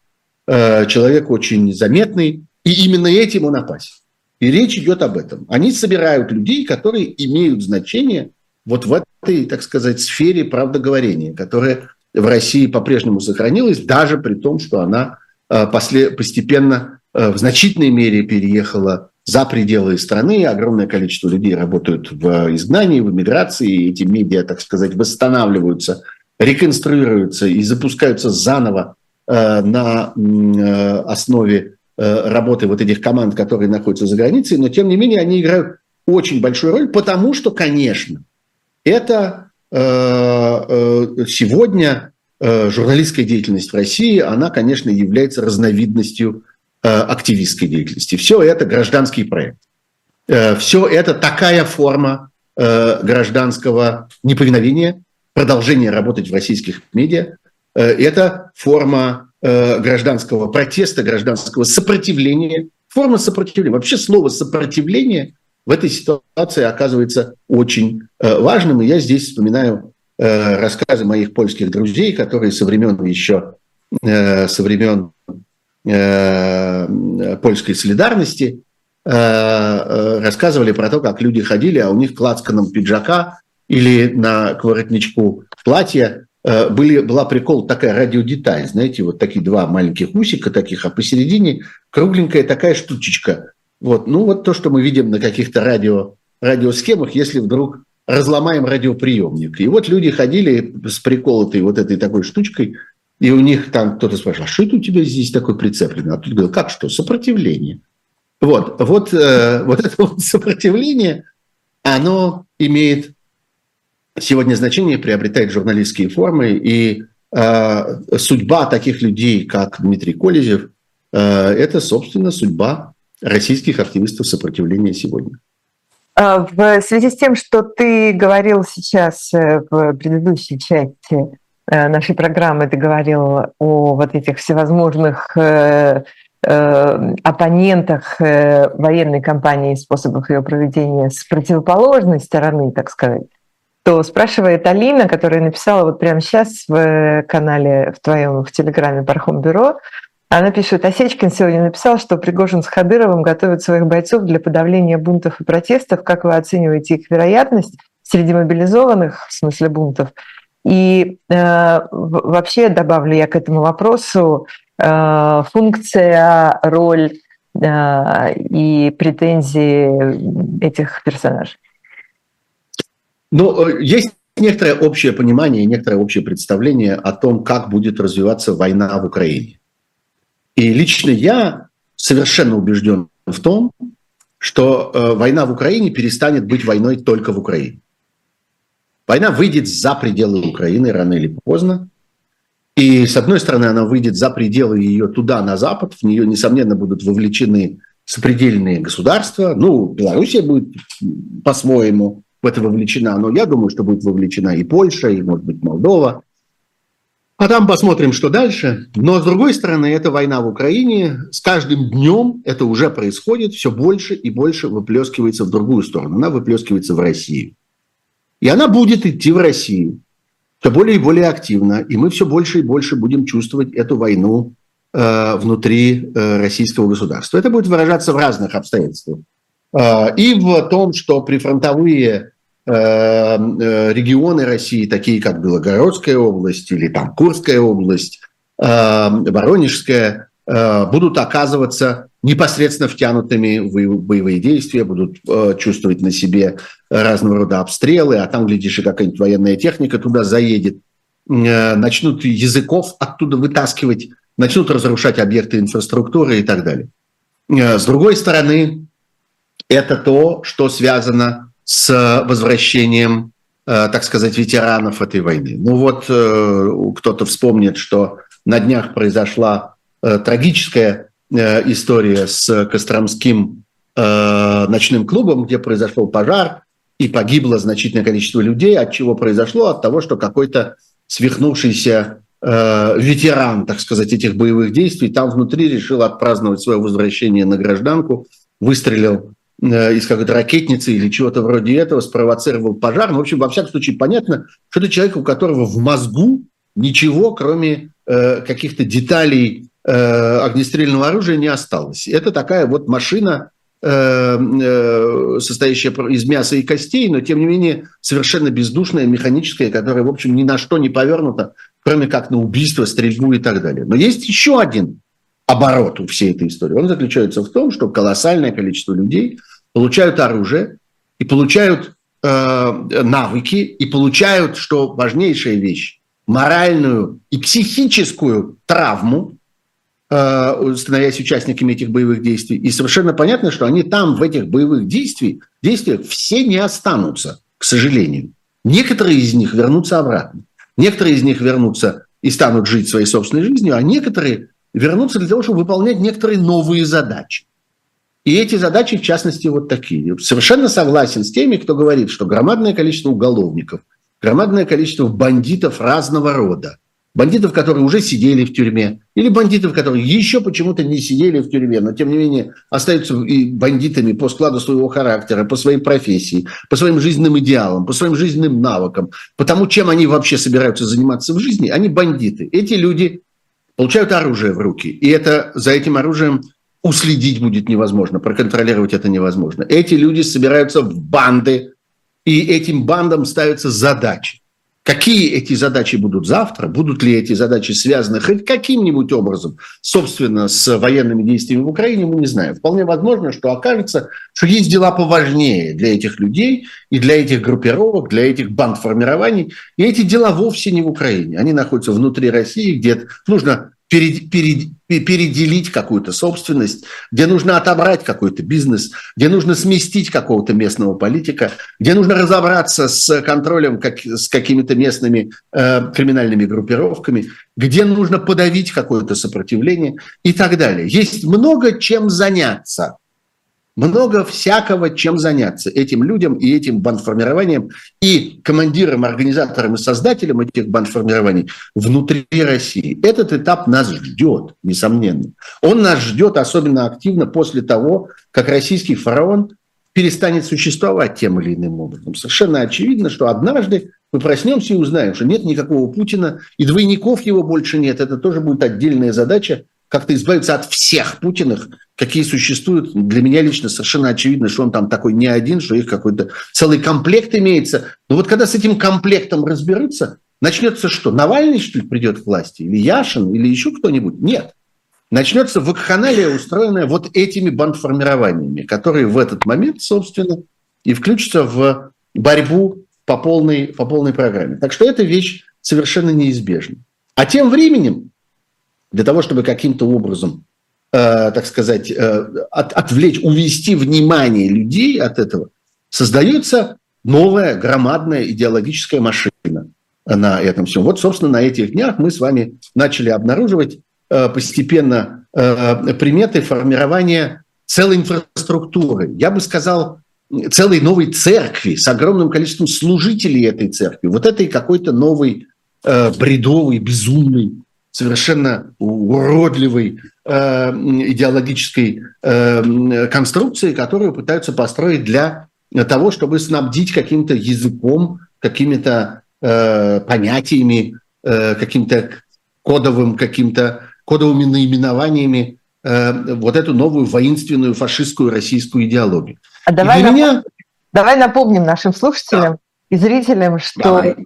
человек очень заметный, и именно этим он опасен. И речь идет об этом. Они собирают людей, которые имеют значение вот в этой, так сказать, сфере правдоговорения, которая в России по-прежнему сохранилась, даже при том, что она э, постепенно э, в значительной мере переехала за пределы страны. Огромное количество людей работают в изгнании, в эмиграции. И эти медиа, так сказать, восстанавливаются, реконструируются и запускаются заново э, на основе работы вот этих команд, которые находятся за границей, но тем не менее они играют очень большую роль, потому что, конечно, это э, э, сегодня журналистская деятельность в России, она, конечно, является разновидностью активистской деятельности. Все это гражданский проект. Все это такая форма гражданского неповиновения, продолжения работать в российских медиа. Это форма Э, гражданского протеста, гражданского сопротивления, форма сопротивления. Вообще слово сопротивление в этой ситуации оказывается очень э, важным. И я здесь вспоминаю э, рассказы моих польских друзей, которые со времен еще со времен польской солидарности рассказывали про то, как люди ходили, а у них клацканом пиджака или на воротничку платья были, была прикол такая радиодеталь, знаете, вот такие два маленьких усика таких, а посередине кругленькая такая штучечка. Вот, ну вот то, что мы видим на каких-то радио, радиосхемах, если вдруг разломаем радиоприемник. И вот люди ходили с приколотой вот этой такой штучкой, и у них там кто-то спрашивал, а что это у тебя здесь такое прицеплено? А тут говорил, как что? Сопротивление. Вот, вот, э, вот это вот сопротивление, оно имеет сегодня значение приобретает журналистские формы, и э, судьба таких людей, как Дмитрий Колезев, э, это, собственно, судьба российских активистов сопротивления сегодня. А в связи с тем, что ты говорил сейчас э, в предыдущей части э, нашей программы, ты говорил о вот этих всевозможных э, оппонентах военной кампании и способах ее проведения с противоположной стороны, так сказать то спрашивает Алина, которая написала вот прямо сейчас в канале в твоем в Телеграме Пархом Бюро, она пишет, Осечкин сегодня написал, что Пригожин с Хадыровым готовят своих бойцов для подавления бунтов и протестов. Как вы оцениваете их вероятность среди мобилизованных, в смысле бунтов? И э, вообще добавлю я к этому вопросу э, функция, роль э, и претензии этих персонажей. Ну, э, есть некоторое общее понимание, некоторое общее представление о том, как будет развиваться война в Украине. И лично я совершенно убежден в том, что э, война в Украине перестанет быть войной только в Украине. Война выйдет за пределы Украины рано или поздно. И, с одной стороны, она выйдет за пределы ее туда, на Запад. В нее, несомненно, будут вовлечены сопредельные государства. Ну, Белоруссия будет по-своему в это вовлечена, но я думаю, что будет вовлечена и Польша, и, может быть, Молдова. А там посмотрим, что дальше. Но, с другой стороны, эта война в Украине, с каждым днем это уже происходит, все больше и больше выплескивается в другую сторону. Она выплескивается в Россию. И она будет идти в Россию все более и более активно. И мы все больше и больше будем чувствовать эту войну э, внутри э, российского государства. Это будет выражаться в разных обстоятельствах. А, и в том, что прифронтовые э, э, регионы России, такие как Белогородская область или там Курская область, э, Воронежская, будут оказываться непосредственно втянутыми в боевые действия, будут чувствовать на себе разного рода обстрелы, а там, глядишь, и какая-нибудь военная техника туда заедет, начнут языков оттуда вытаскивать, начнут разрушать объекты инфраструктуры и так далее. С другой стороны, это то, что связано с возвращением, э, так сказать, ветеранов этой войны. Ну вот э, кто-то вспомнит, что на днях произошла э, трагическая история с Костромским ночным клубом, где произошел пожар, и погибло значительное количество людей. От чего произошло? От того, что какой-то свихнувшийся ветеран, так сказать, этих боевых действий там внутри решил отпраздновать свое возвращение на гражданку, выстрелил из какой-то ракетницы или чего-то вроде этого, спровоцировал пожар. Ну, в общем, во всяком случае, понятно, что это человек, у которого в мозгу ничего, кроме э, каких-то деталей э, огнестрельного оружия, не осталось. Это такая вот машина, Э, э, состоящая из мяса и костей, но тем не менее совершенно бездушная, механическая, которая, в общем, ни на что не повернута, кроме как на убийство, стрельбу и так далее. Но есть еще один оборот у всей этой истории. Он заключается в том, что колоссальное количество людей получают оружие и получают э, навыки, и получают, что важнейшая вещь, моральную и психическую травму, Э, становясь участниками этих боевых действий. И совершенно понятно, что они там, в этих боевых действиях, действиях все не останутся, к сожалению. Некоторые из них вернутся обратно. Некоторые из них вернутся и станут жить своей собственной жизнью, а некоторые вернутся для того, чтобы выполнять некоторые новые задачи. И эти задачи, в частности, вот такие. Совершенно согласен с теми, кто говорит, что громадное количество уголовников, громадное количество бандитов разного рода – бандитов, которые уже сидели в тюрьме, или бандитов, которые еще почему-то не сидели в тюрьме, но тем не менее остаются и бандитами по складу своего характера, по своей профессии, по своим жизненным идеалам, по своим жизненным навыкам, потому чем они вообще собираются заниматься в жизни, они бандиты. Эти люди получают оружие в руки, и это за этим оружием уследить будет невозможно, проконтролировать это невозможно. Эти люди собираются в банды, и этим бандам ставятся задачи. Какие эти задачи будут завтра? Будут ли эти задачи связаны хоть каким-нибудь образом, собственно, с военными действиями в Украине, мы не знаем. Вполне возможно, что окажется, что есть дела поважнее для этих людей и для этих группировок, для этих банд-формирований. И эти дела вовсе не в Украине. Они находятся внутри России, где нужно переделить какую-то собственность, где нужно отобрать какой-то бизнес, где нужно сместить какого-то местного политика, где нужно разобраться с контролем как, с какими-то местными э, криминальными группировками, где нужно подавить какое-то сопротивление и так далее. Есть много чем заняться много всякого, чем заняться этим людям и этим бандформированием, и командирам, организаторам и создателям этих бандформирований внутри России. Этот этап нас ждет, несомненно. Он нас ждет особенно активно после того, как российский фараон перестанет существовать тем или иным образом. Совершенно очевидно, что однажды мы проснемся и узнаем, что нет никакого Путина, и двойников его больше нет. Это тоже будет отдельная задача, как-то избавиться от всех Путиных, какие существуют. Для меня лично совершенно очевидно, что он там такой не один, что их какой-то целый комплект имеется. Но вот когда с этим комплектом разберутся, начнется что? Навальный, что ли, придет к власти? Или Яшин? Или еще кто-нибудь? Нет. Начнется вакханалия, устроенная вот этими бандформированиями, которые в этот момент, собственно, и включатся в борьбу по полной, по полной программе. Так что эта вещь совершенно неизбежна. А тем временем для того, чтобы каким-то образом, э, так сказать, э, от, отвлечь, увести внимание людей от этого, создается новая громадная идеологическая машина на этом всем. Вот, собственно, на этих днях мы с вами начали обнаруживать э, постепенно э, приметы формирования целой инфраструктуры. Я бы сказал, целой новой церкви с огромным количеством служителей этой церкви. Вот этой какой-то новой э, бредовой, безумной совершенно уродливой э, идеологической э, конструкции, которую пытаются построить для того, чтобы снабдить каким-то языком, какими-то э, понятиями, э, каким-то кодовым, каким-то кодовыми наименованиями э, вот эту новую воинственную фашистскую российскую идеологию. А давай, напом... меня... давай напомним нашим слушателям да. и зрителям, что давай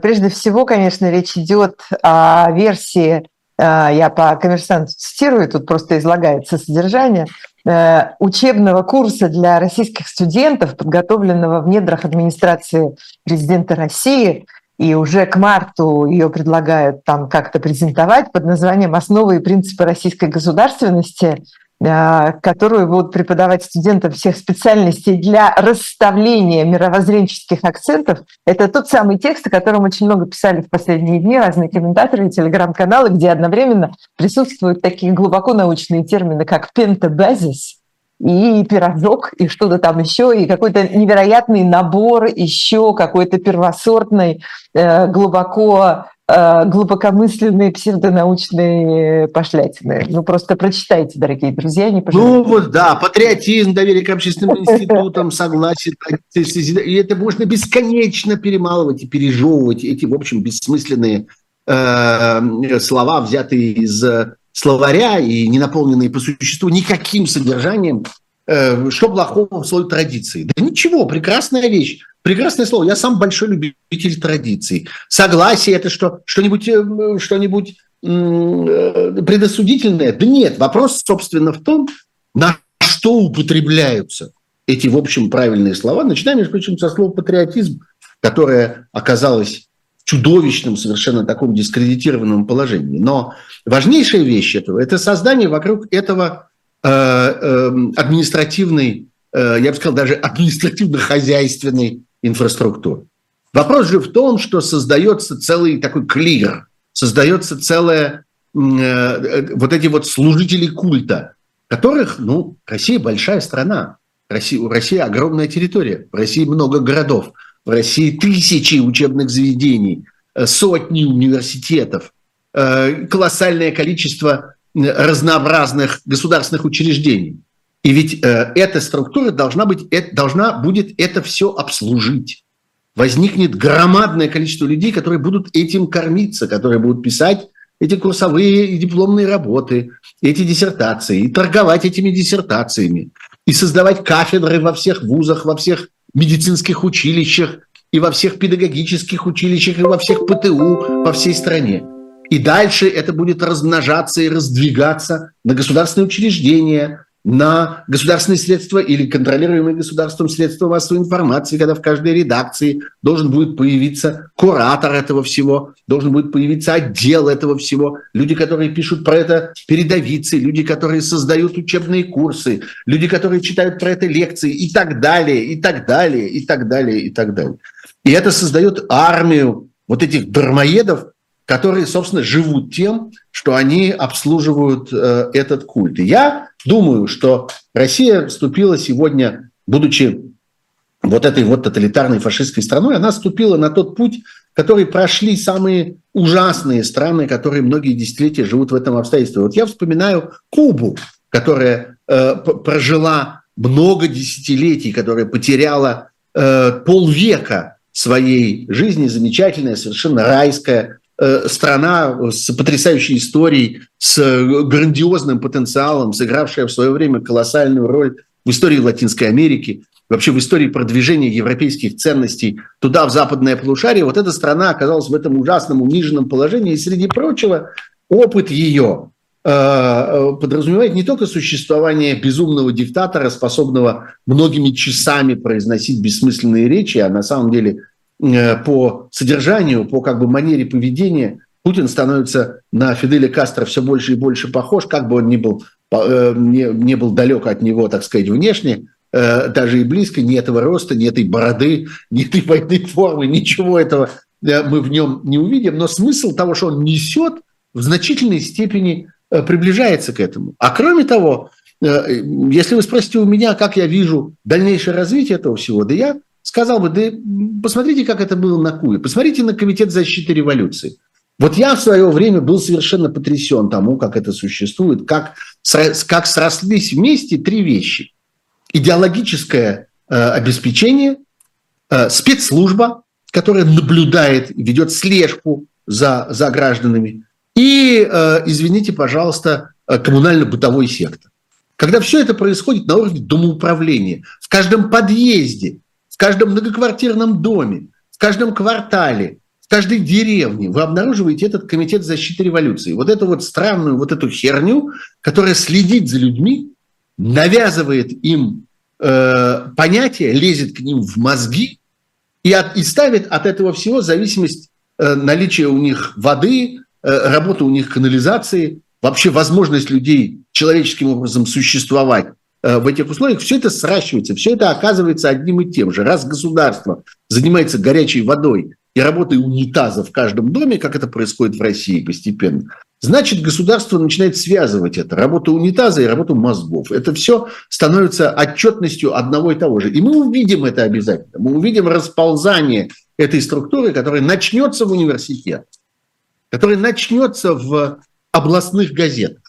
прежде всего, конечно, речь идет о версии, э, я по коммерсанту цитирую, тут просто излагается содержание, э, учебного курса для российских студентов, подготовленного в недрах администрации президента России, и уже к марту ее предлагают там как-то презентовать под названием «Основы и принципы российской государственности», которую будут преподавать студентам всех специальностей для расставления мировоззренческих акцентов. Это тот самый текст, о котором очень много писали в последние дни разные комментаторы и телеграм-каналы, где одновременно присутствуют такие глубоко научные термины, как пентабазис, и пирожок, и что-то там еще, и какой-то невероятный набор еще какой-то первосортной, э, глубоко э, глубокомысленные псевдонаучные пошлятины. Ну, просто прочитайте, дорогие друзья, не пожалуйста. Ну, вот, да, патриотизм, доверие к общественным [LAUGHS] институтам, согласие, и это можно бесконечно перемалывать и пережевывать эти, в общем, бессмысленные э, слова, взятые из словаря и не наполненные по существу никаким содержанием, э, что плохого в слове традиции? Да ничего, прекрасная вещь, прекрасное слово. Я сам большой любитель традиций. Согласие – это что, что-нибудь, э, что-нибудь э, предосудительное? Да нет, вопрос, собственно, в том, на что употребляются эти, в общем, правильные слова. Начинаем, между прочим, со слова «патриотизм», которое оказалось чудовищном, совершенно таком дискредитированном положении. Но важнейшая вещь этого – это создание вокруг этого э, э, административной, э, я бы сказал, даже административно-хозяйственной инфраструктуры. Вопрос же в том, что создается целый такой клир, создается целая э, э, вот эти вот служители культа, которых, ну, Россия большая страна, Россия, у России огромная территория, в России много городов – в России тысячи учебных заведений, э, сотни университетов, э, колоссальное количество разнообразных государственных учреждений. И ведь э, эта структура должна, быть, должна будет это все обслужить. Возникнет громадное количество людей, которые будут этим кормиться, которые будут писать эти курсовые и дипломные работы, эти диссертации, и торговать этими диссертациями, и создавать кафедры во всех вузах, во всех медицинских училищах, и во всех педагогических училищах, и во всех ПТУ по всей стране. И дальше это будет размножаться и раздвигаться на государственные учреждения, на государственные средства или контролируемые государством средства массовой информации, когда в каждой редакции должен будет появиться куратор этого всего, должен будет появиться отдел этого всего, люди, которые пишут про это передовицы, люди, которые создают учебные курсы, люди, которые читают про это лекции и так далее, и так далее, и так далее, и так далее. И это создает армию вот этих дармоедов, которые, собственно, живут тем, что они обслуживают э, этот культ. И я думаю, что Россия вступила сегодня, будучи вот этой вот тоталитарной фашистской страной, она вступила на тот путь, который прошли самые ужасные страны, которые многие десятилетия живут в этом обстоятельстве. Вот я вспоминаю Кубу, которая э, прожила много десятилетий, которая потеряла э, полвека своей жизни, замечательная, совершенно райская страна с потрясающей историей, с грандиозным потенциалом, сыгравшая в свое время колоссальную роль в истории Латинской Америки, вообще в истории продвижения европейских ценностей туда, в западное полушарие, вот эта страна оказалась в этом ужасном, униженном положении. И, среди прочего, опыт ее э, э, подразумевает не только существование безумного диктатора, способного многими часами произносить бессмысленные речи, а на самом деле Э, по содержанию, по как бы манере поведения Путин становится на Фиделя Кастро все больше и больше похож, как бы он ни был, э, не, не был далек от него, так сказать, внешне, э, даже и близко, ни этого роста, ни этой бороды, [LAUGHS] ни этой военной формы, ничего этого мы в нем не увидим. Но смысл того, что он несет, в значительной степени приближается к этому. А кроме того, если вы спросите у меня, как я вижу дальнейшее развитие этого всего, да я сказал бы, да посмотрите, как это было на Кубе, посмотрите на Комитет защиты революции. Вот я в свое время был совершенно потрясен тому, как это существует, как, как срослись вместе три вещи. Идеологическое э, обеспечение, э, спецслужба, которая наблюдает, ведет слежку за, за гражданами, и, э, извините, пожалуйста, э, коммунально-бытовой сектор. Когда все это происходит на уровне домоуправления, в каждом подъезде, в каждом многоквартирном доме, в каждом квартале, в каждой деревне вы обнаруживаете этот комитет защиты революции. Вот эту вот странную, вот эту херню, которая следит за людьми, навязывает им э, понятия, лезет к ним в мозги и, от, и ставит от этого всего зависимость э, наличия у них воды, э, работы у них канализации, вообще возможность людей человеческим образом существовать в этих условиях, все это сращивается, все это оказывается одним и тем же. Раз государство занимается горячей водой и работой унитаза в каждом доме, как это происходит в России постепенно, значит, государство начинает связывать это, работу унитаза и работу мозгов. Это все становится отчетностью одного и того же. И мы увидим это обязательно. Мы увидим расползание этой структуры, которая начнется в университете, которая начнется в областных газетах,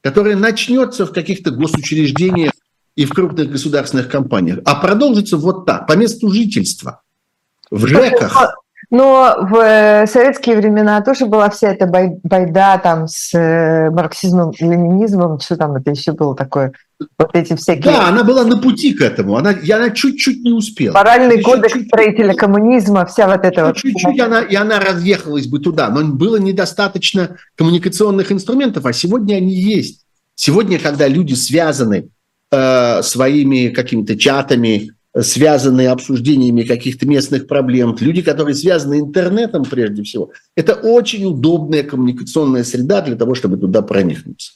которая начнется в каких-то госучреждениях и в крупных государственных компаниях, а продолжится вот так, по месту жительства, в ЖЭКах. Но в э, советские времена тоже была вся эта байда там с э, марксизмом, ленинизмом, что там это еще было такое, вот эти всякие... Да, она была на пути к этому, она, и она чуть-чуть не успела. Моральный еще кодекс чуть-чуть, строителя коммунизма, вся вот эта вот... Чуть-чуть она, и она разъехалась бы туда, но было недостаточно коммуникационных инструментов, а сегодня они есть. Сегодня, когда люди связаны э, своими какими-то чатами, связанные обсуждениями каких-то местных проблем, люди, которые связаны интернетом прежде всего, это очень удобная коммуникационная среда для того, чтобы туда проникнуться.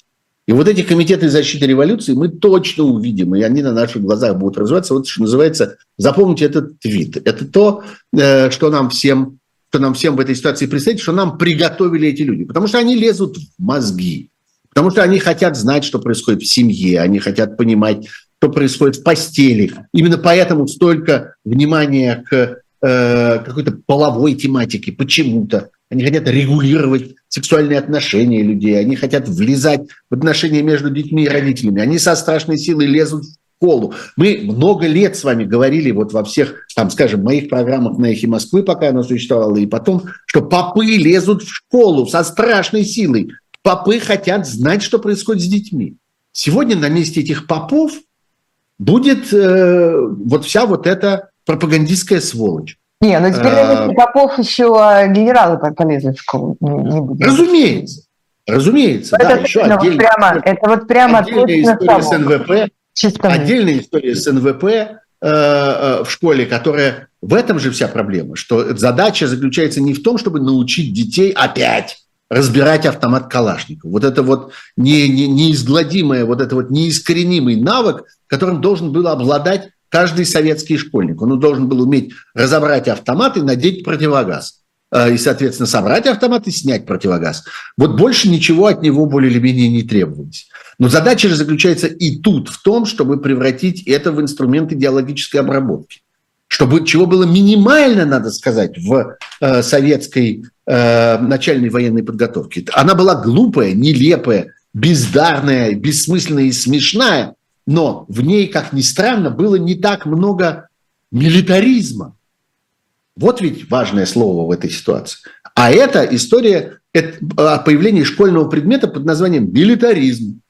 И вот эти комитеты защиты революции мы точно увидим, и они на наших глазах будут развиваться. Вот что называется, запомните этот твит. Это то, э, что нам всем, что нам всем в этой ситуации предстоит, что нам приготовили эти люди. Потому что они лезут в мозги. Потому что они хотят знать, что происходит в семье, они хотят понимать, что происходит в постели. Именно поэтому столько внимания к э, какой-то половой тематике почему-то. Они хотят регулировать сексуальные отношения людей, они хотят влезать в отношения между детьми и родителями. Они со страшной силой лезут в школу. Мы много лет с вами говорили вот во всех, там, скажем, моих программах на «Эхе Москвы», пока она существовала, и потом, что попы лезут в школу со страшной силой. Попы хотят знать, что происходит с детьми. Сегодня на месте этих попов будет э, вот вся вот эта пропагандистская сволочь. Не, ну теперь а, Попов еще генералы полезли в школу. Не будем. Разумеется. Разумеется, это да, еще вот прямо, это вот прямо отдельная история с НВП, Чистому. отдельная история с НВП э, э, в школе, которая в этом же вся проблема, что задача заключается не в том, чтобы научить детей опять разбирать автомат Калашникова. Вот это вот не, не, неизгладимое, вот это вот неискоренимый навык, которым должен был обладать каждый советский школьник. Он должен был уметь разобрать автомат и надеть противогаз. Э, и, соответственно, собрать автомат и снять противогаз. Вот больше ничего от него более или менее не требовалось. Но задача же заключается и тут, в том, чтобы превратить это в инструмент идеологической обработки чтобы чего было минимально, надо сказать, в э, советской э, начальной военной подготовке. Она была глупая, нелепая, бездарная, бессмысленная и смешная, но в ней, как ни странно, было не так много милитаризма. Вот ведь важное слово в этой ситуации. А это история о появлении школьного предмета под названием милитаризм.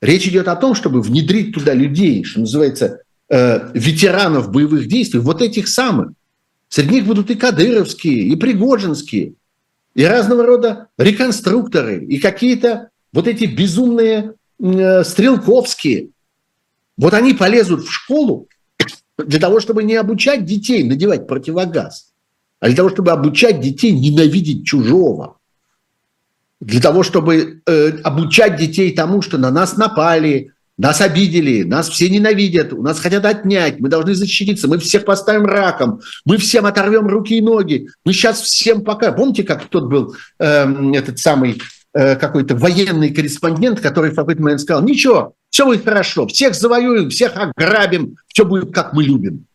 Речь идет о том, чтобы внедрить туда людей, что называется, э, ветеранов боевых действий, вот этих самых. Среди них будут и кадыровские, и пригожинские, и разного рода реконструкторы, и какие-то вот эти безумные э, стрелковские. Вот они полезут в школу для того, чтобы не обучать детей надевать противогаз, а для того, чтобы обучать детей ненавидеть чужого. Для того, чтобы э, обучать детей тому, что на нас напали, нас обидели, нас все ненавидят, у нас хотят отнять, мы должны защититься, мы всех поставим раком, мы всем оторвем руки и ноги, мы сейчас всем пока... Помните, как тот был э, этот самый э, какой-то военный корреспондент, который в какой-то момент сказал, ничего, все будет хорошо, всех завоюем, всех ограбим, все будет как мы любим.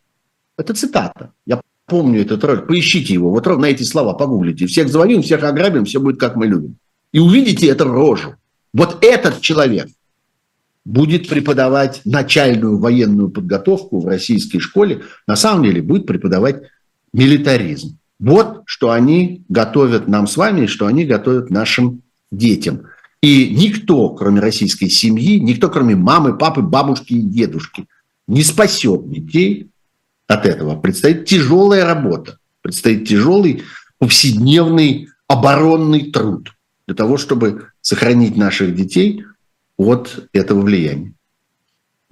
Это цитата. Я помню этот ролик, поищите его, вот ровно эти слова погуглите. Всех завоюем, всех ограбим, все будет как мы любим. И увидите эту рожу. Вот этот человек – будет преподавать начальную военную подготовку в российской школе, на самом деле будет преподавать милитаризм. Вот что они готовят нам с вами, что они готовят нашим детям. И никто, кроме российской семьи, никто, кроме мамы, папы, бабушки и дедушки, не спасет детей от этого. Предстоит тяжелая работа, предстоит тяжелый повседневный оборонный труд для того, чтобы сохранить наших детей от этого влияния.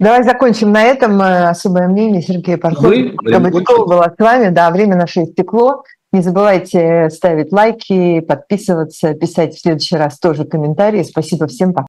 Давай закончим на этом. Э, особое мнение Сергея Пархова было с вами. Да, время наше истекло. Не забывайте ставить лайки, подписываться, писать в следующий раз тоже комментарии. Спасибо всем. Пока.